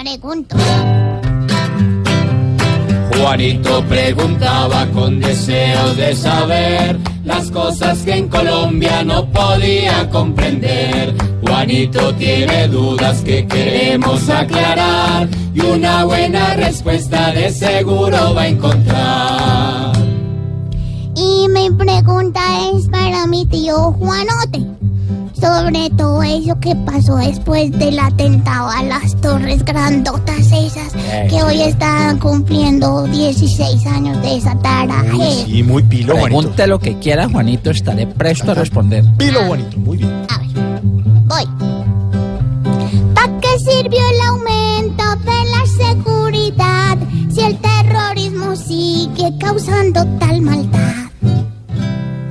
Pregunto. Juanito preguntaba con deseos de saber las cosas que en Colombia no podía comprender. Juanito tiene dudas que queremos aclarar y una buena respuesta de seguro va a encontrar. Y mi pregunta es para mi tío Juanote. Sobre todo eso que pasó después del atentado a las torres grandotas esas que hoy están cumpliendo 16 años de esa taraje. Y muy pilo, Juanito. Pregunte lo que quiera, Juanito, estaré presto a responder. Pilo, Juanito. Muy bien. A ver, voy. ¿Para qué sirvió el aumento de la seguridad si el terrorismo sigue causando?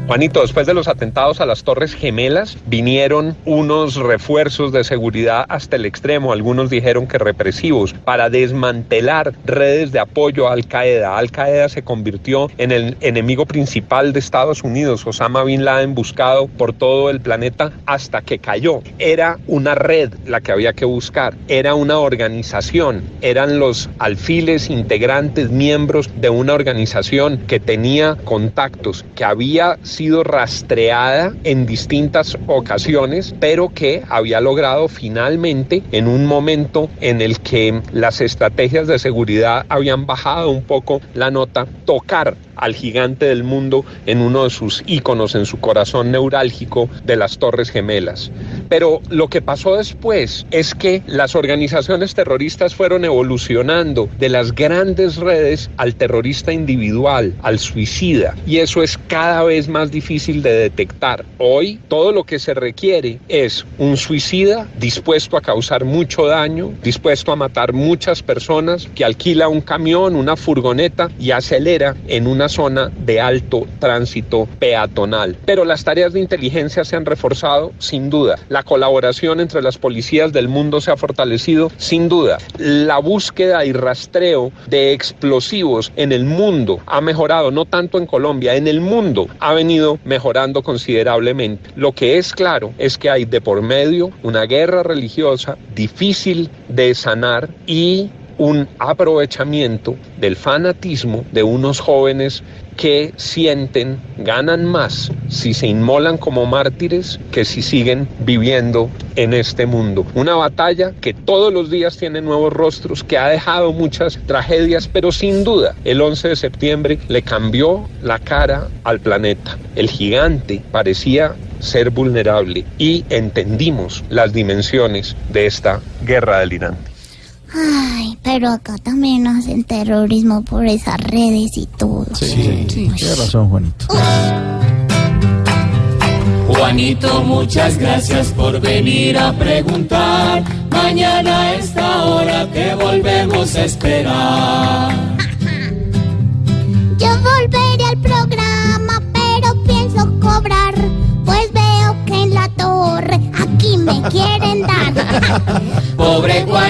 Juanito, después de los atentados a las Torres Gemelas, vinieron unos refuerzos de seguridad hasta el extremo, algunos dijeron que represivos, para desmantelar redes de apoyo a Al Qaeda. Al Qaeda se convirtió en el enemigo principal de Estados Unidos, Osama Bin Laden buscado por todo el planeta hasta que cayó. Era una red la que había que buscar, era una organización, eran los alfiles integrantes, miembros de una organización que tenía contactos, que había sido rastreada en distintas ocasiones, pero que había logrado finalmente, en un momento en el que las estrategias de seguridad habían bajado un poco la nota, tocar al gigante del mundo en uno de sus íconos, en su corazón neurálgico de las Torres Gemelas. Pero lo que pasó después es que las organizaciones terroristas fueron evolucionando de las grandes redes al terrorista individual, al suicida, y eso es cada vez más difícil de detectar. Hoy todo lo que se requiere es un suicida dispuesto a causar mucho daño, dispuesto a matar muchas personas, que alquila un camión, una furgoneta y acelera en una zona de alto tránsito peatonal. Pero las tareas de inteligencia se han reforzado sin duda. La colaboración entre las policías del mundo se ha fortalecido sin duda. La búsqueda y rastreo de explosivos en el mundo ha mejorado, no tanto en Colombia, en el mundo ha venido mejorando considerablemente. Lo que es claro es que hay de por medio una guerra religiosa difícil de sanar y un aprovechamiento del fanatismo de unos jóvenes que sienten, ganan más si se inmolan como mártires que si siguen viviendo en este mundo. Una batalla que todos los días tiene nuevos rostros, que ha dejado muchas tragedias, pero sin duda el 11 de septiembre le cambió la cara al planeta. El gigante parecía ser vulnerable y entendimos las dimensiones de esta guerra delirante. Ay, pero acá también hacen terrorismo por esas redes y todo. Sí, tiene razón, Juanito. Juanito, muchas gracias por venir a preguntar. Mañana a esta hora te volvemos a esperar.